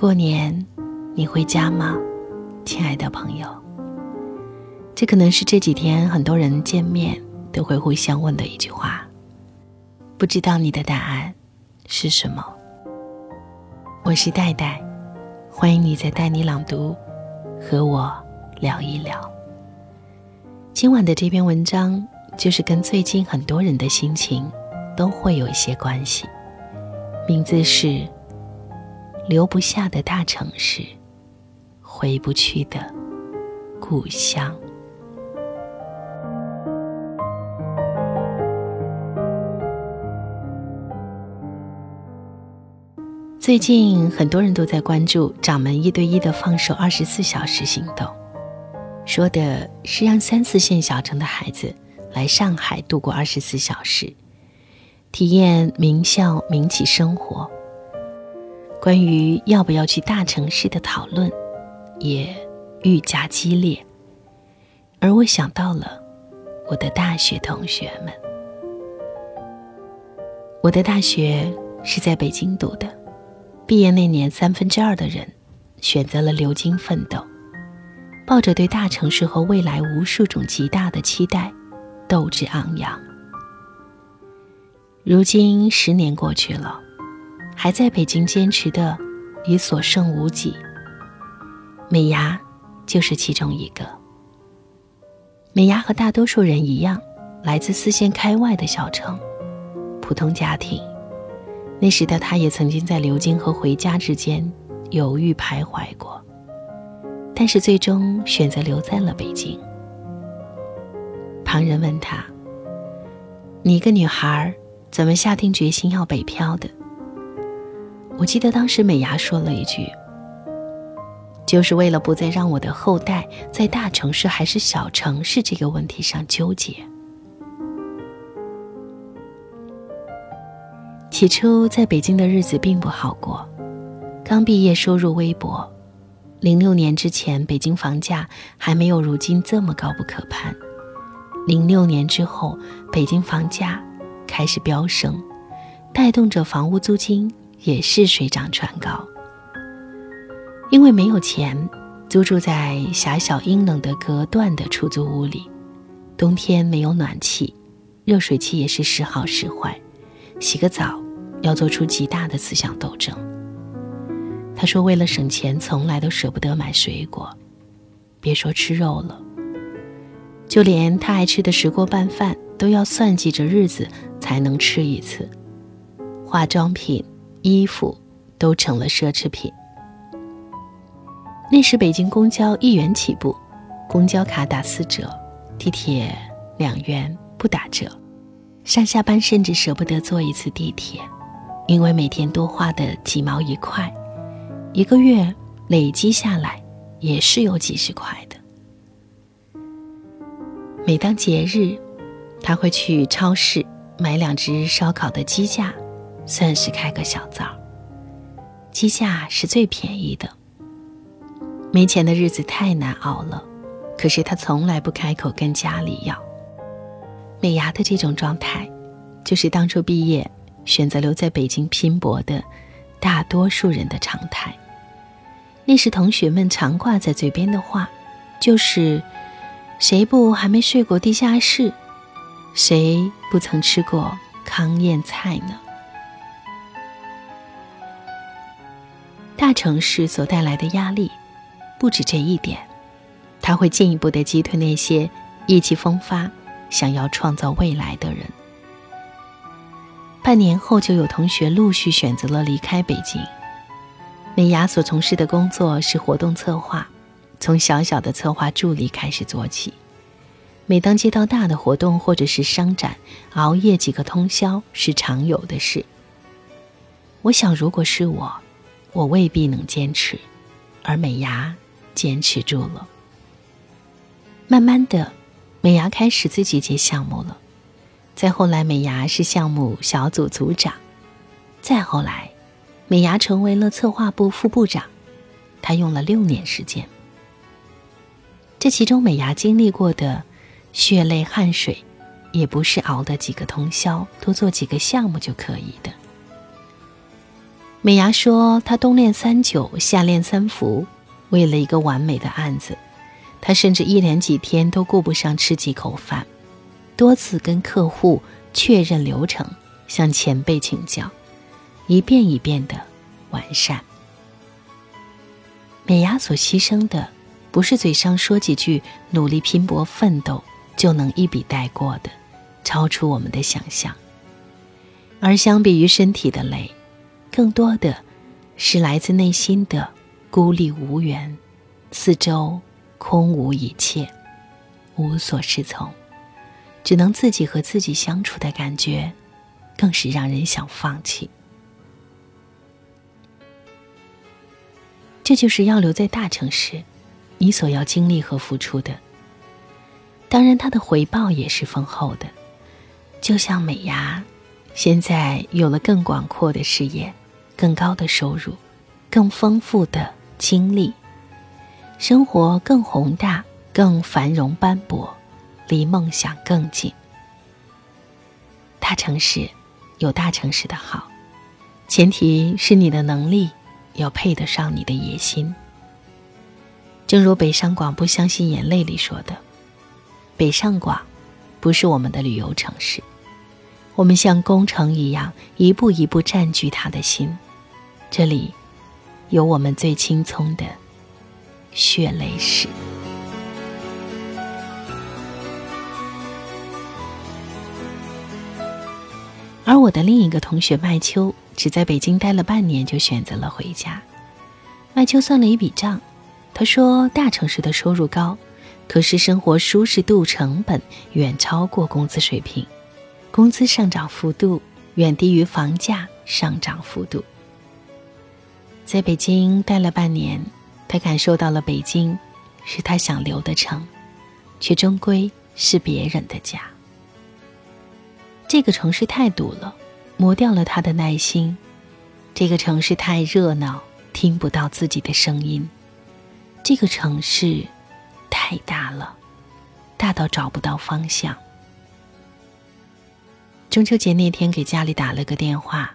过年你回家吗，亲爱的朋友？这可能是这几天很多人见面都会互相问的一句话。不知道你的答案是什么？我是戴戴，欢迎你在带你朗读和我聊一聊。今晚的这篇文章就是跟最近很多人的心情都会有一些关系，名字是。留不下的大城市，回不去的故乡。最近很多人都在关注掌门一对一的放手二十四小时行动，说的是让三四线小城的孩子来上海度过二十四小时，体验名校民企生活。关于要不要去大城市的讨论，也愈加激烈。而我想到了我的大学同学们。我的大学是在北京读的，毕业那年，三分之二的人选择了留京奋斗，抱着对大城市和未来无数种极大的期待，斗志昂扬。如今十年过去了。还在北京坚持的，已所剩无几。美牙就是其中一个。美牙和大多数人一样，来自四线开外的小城，普通家庭。那时的他也曾经在流京和回家之间犹豫徘徊过，但是最终选择留在了北京。旁人问他：“你一个女孩，怎么下定决心要北漂的？”我记得当时美牙说了一句：“就是为了不再让我的后代在大城市还是小城市这个问题上纠结。”起初在北京的日子并不好过，刚毕业收入微薄。零六年之前，北京房价还没有如今这么高不可攀。零六年之后，北京房价开始飙升，带动着房屋租金。也是水涨船高，因为没有钱，租住在狭小阴冷的隔断的出租屋里，冬天没有暖气，热水器也是时好时坏，洗个澡要做出极大的思想斗争。他说，为了省钱，从来都舍不得买水果，别说吃肉了，就连他爱吃的石锅拌饭都要算计着日子才能吃一次，化妆品。衣服都成了奢侈品。那时北京公交一元起步，公交卡打四折，地铁两元不打折，上下班甚至舍不得坐一次地铁，因为每天多花的几毛一块，一个月累积下来也是有几十块的。每当节日，他会去超市买两只烧烤的鸡架。算是开个小灶，鸡架是最便宜的。没钱的日子太难熬了，可是他从来不开口跟家里要。美牙的这种状态，就是当初毕业选择留在北京拼搏的大多数人的常态。那时同学们常挂在嘴边的话，就是“谁不还没睡过地下室，谁不曾吃过糠咽菜呢？”大城市所带来的压力，不止这一点，它会进一步的击退那些意气风发、想要创造未来的人。半年后，就有同学陆续选择了离开北京。美雅所从事的工作是活动策划，从小小的策划助理开始做起。每当接到大的活动或者是商展，熬夜几个通宵是常有的事。我想，如果是我。我未必能坚持，而美牙坚持住了。慢慢的，美牙开始自己接项目了。再后来，美牙是项目小组组长。再后来，美牙成为了策划部副部长。他用了六年时间。这其中，美牙经历过的血泪汗水，也不是熬的几个通宵、多做几个项目就可以的。美伢说：“她冬练三九，夏练三伏，为了一个完美的案子，她甚至一连几天都顾不上吃几口饭，多次跟客户确认流程，向前辈请教，一遍一遍的完善。美伢所牺牲的，不是嘴上说几句努力拼搏奋斗就能一笔带过的，超出我们的想象。而相比于身体的累。”更多的是来自内心的孤立无援，四周空无一切，无所适从，只能自己和自己相处的感觉，更是让人想放弃。这就是要留在大城市，你所要经历和付出的。当然，它的回报也是丰厚的，就像美牙。现在有了更广阔的视野，更高的收入，更丰富的经历，生活更宏大，更繁荣斑驳，离梦想更近。大城市有大城市的好，前提是你的能力要配得上你的野心。正如北上广不相信眼泪里说的：“北上广不是我们的旅游城市。”我们像工程一样，一步一步占据他的心。这里，有我们最青葱的血泪史。而我的另一个同学麦秋，只在北京待了半年，就选择了回家。麦秋算了一笔账，他说：“大城市的收入高，可是生活舒适度成本远超过工资水平。”工资上涨幅度远低于房价上涨幅度。在北京待了半年，他感受到了北京是他想留的城，却终归是别人的家。这个城市太堵了，磨掉了他的耐心；这个城市太热闹，听不到自己的声音；这个城市太大了，大到找不到方向。中秋节那天，给家里打了个电话，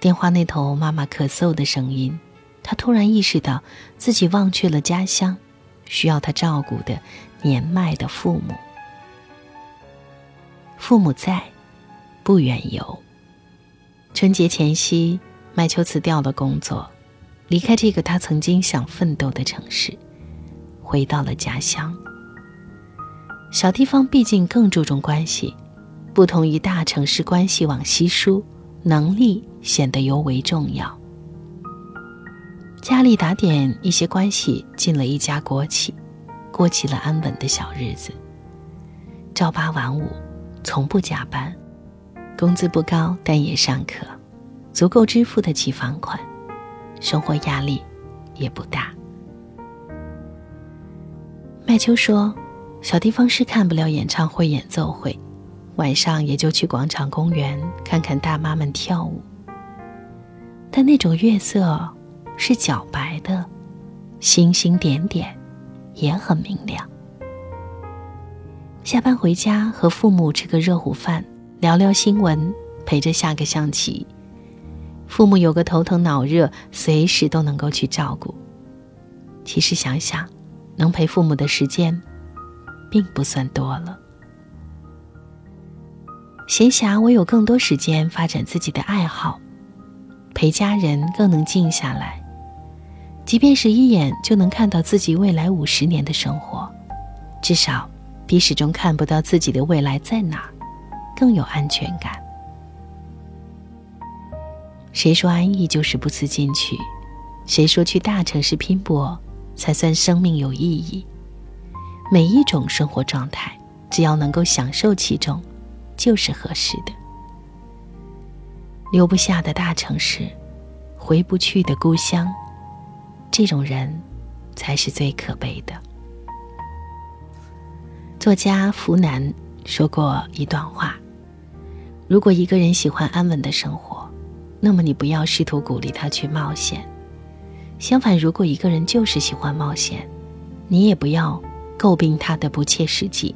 电话那头妈妈咳嗽的声音，他突然意识到自己忘却了家乡，需要他照顾的年迈的父母。父母在，不远游。春节前夕，麦秋辞掉了工作，离开这个他曾经想奋斗的城市，回到了家乡。小地方毕竟更注重关系。不同于大城市，关系往稀疏，能力显得尤为重要。家里打点一些关系，进了一家国企，过起了安稳的小日子。朝八晚五，从不加班，工资不高，但也尚可，足够支付得起房款，生活压力也不大。麦秋说：“小地方是看不了演唱会、演奏会。”晚上也就去广场、公园看看大妈们跳舞，但那种月色是皎白的，星星点点也很明亮。下班回家和父母吃个热乎饭，聊聊新闻，陪着下个象棋。父母有个头疼脑热，随时都能够去照顾。其实想想，能陪父母的时间，并不算多了。闲暇，我有更多时间发展自己的爱好，陪家人更能静下来。即便是一眼就能看到自己未来五十年的生活，至少比始终看不到自己的未来在哪更有安全感。谁说安逸就是不思进取？谁说去大城市拼搏才算生命有意义？每一种生活状态，只要能够享受其中。就是合适的。留不下的大城市，回不去的故乡，这种人才是最可悲的。作家福南说过一段话：如果一个人喜欢安稳的生活，那么你不要试图鼓励他去冒险；相反，如果一个人就是喜欢冒险，你也不要诟病他的不切实际。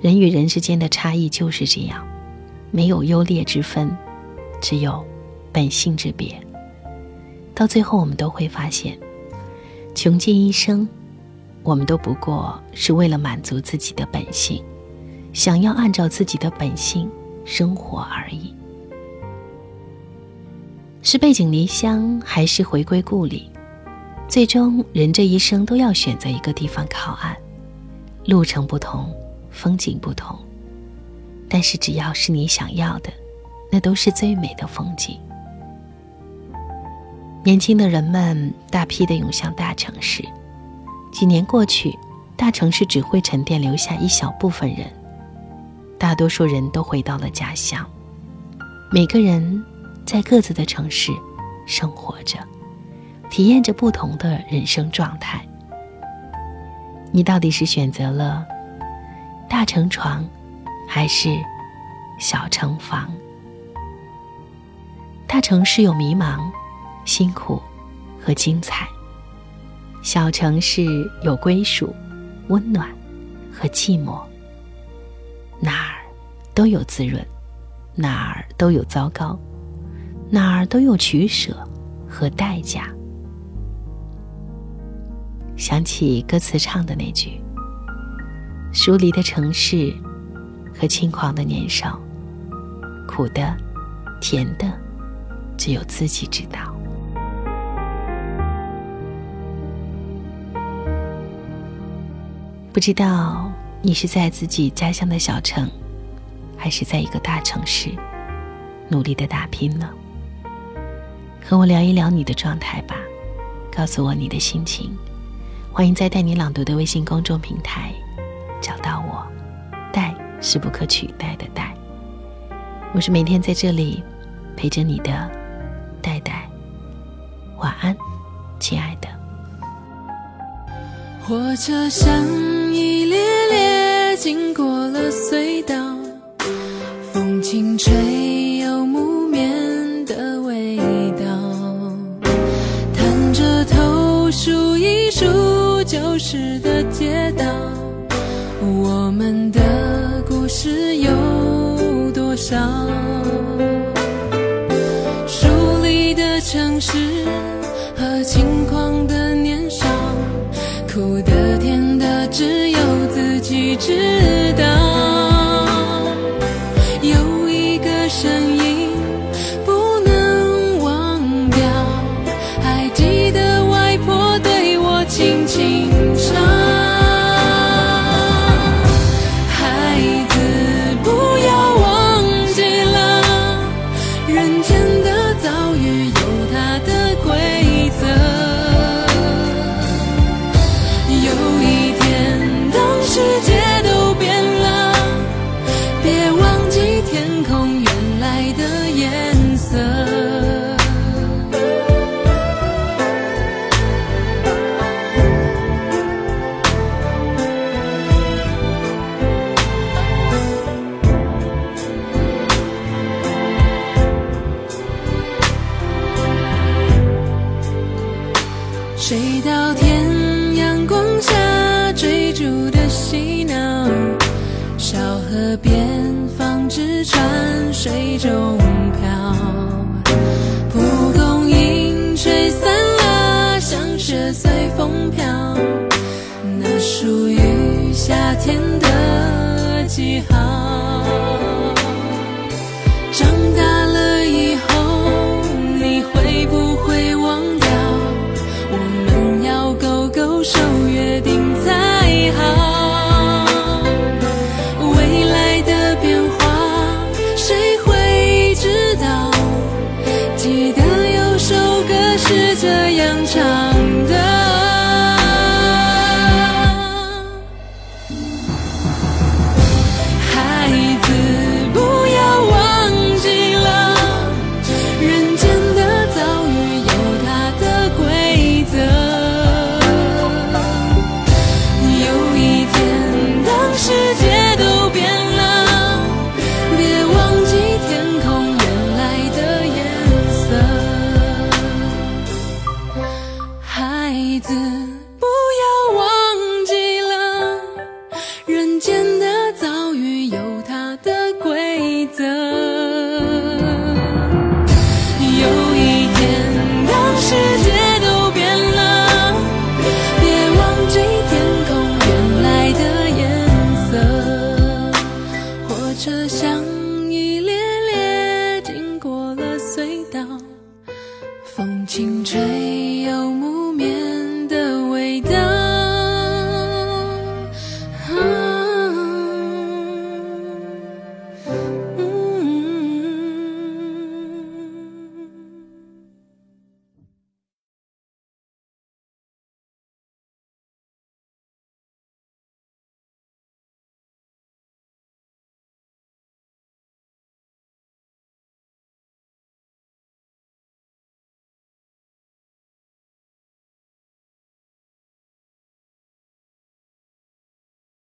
人与人之间的差异就是这样，没有优劣之分，只有本性之别。到最后我们都会发现，穷尽一生，我们都不过是为了满足自己的本性，想要按照自己的本性生活而已。是背井离乡，还是回归故里？最终，人这一生都要选择一个地方靠岸。路程不同，风景不同，但是只要是你想要的，那都是最美的风景。年轻的人们大批的涌向大城市，几年过去，大城市只会沉淀留下一小部分人，大多数人都回到了家乡。每个人在各自的城市生活着，体验着不同的人生状态。你到底是选择了大城床，还是小城房？大城市有迷茫、辛苦和精彩；小城市有归属、温暖和寂寞。哪儿都有滋润，哪儿都有糟糕，哪儿都有取舍和代价。想起歌词唱的那句：“疏离的城市和轻狂的年少，苦的、甜的，只有自己知道。”不知道你是在自己家乡的小城，还是在一个大城市努力的打拼呢？和我聊一聊你的状态吧，告诉我你的心情。欢迎在带你朗读的微信公众平台找到我，带是不可取代的带。我是每天在这里陪着你的戴戴。晚安，亲爱的。火车上一列列经过了隧道，风轻吹有木棉的味道，探着头数一数。旧时的街道，我们的故事有多少？疏离的城市和轻狂的年少，苦记号。Legend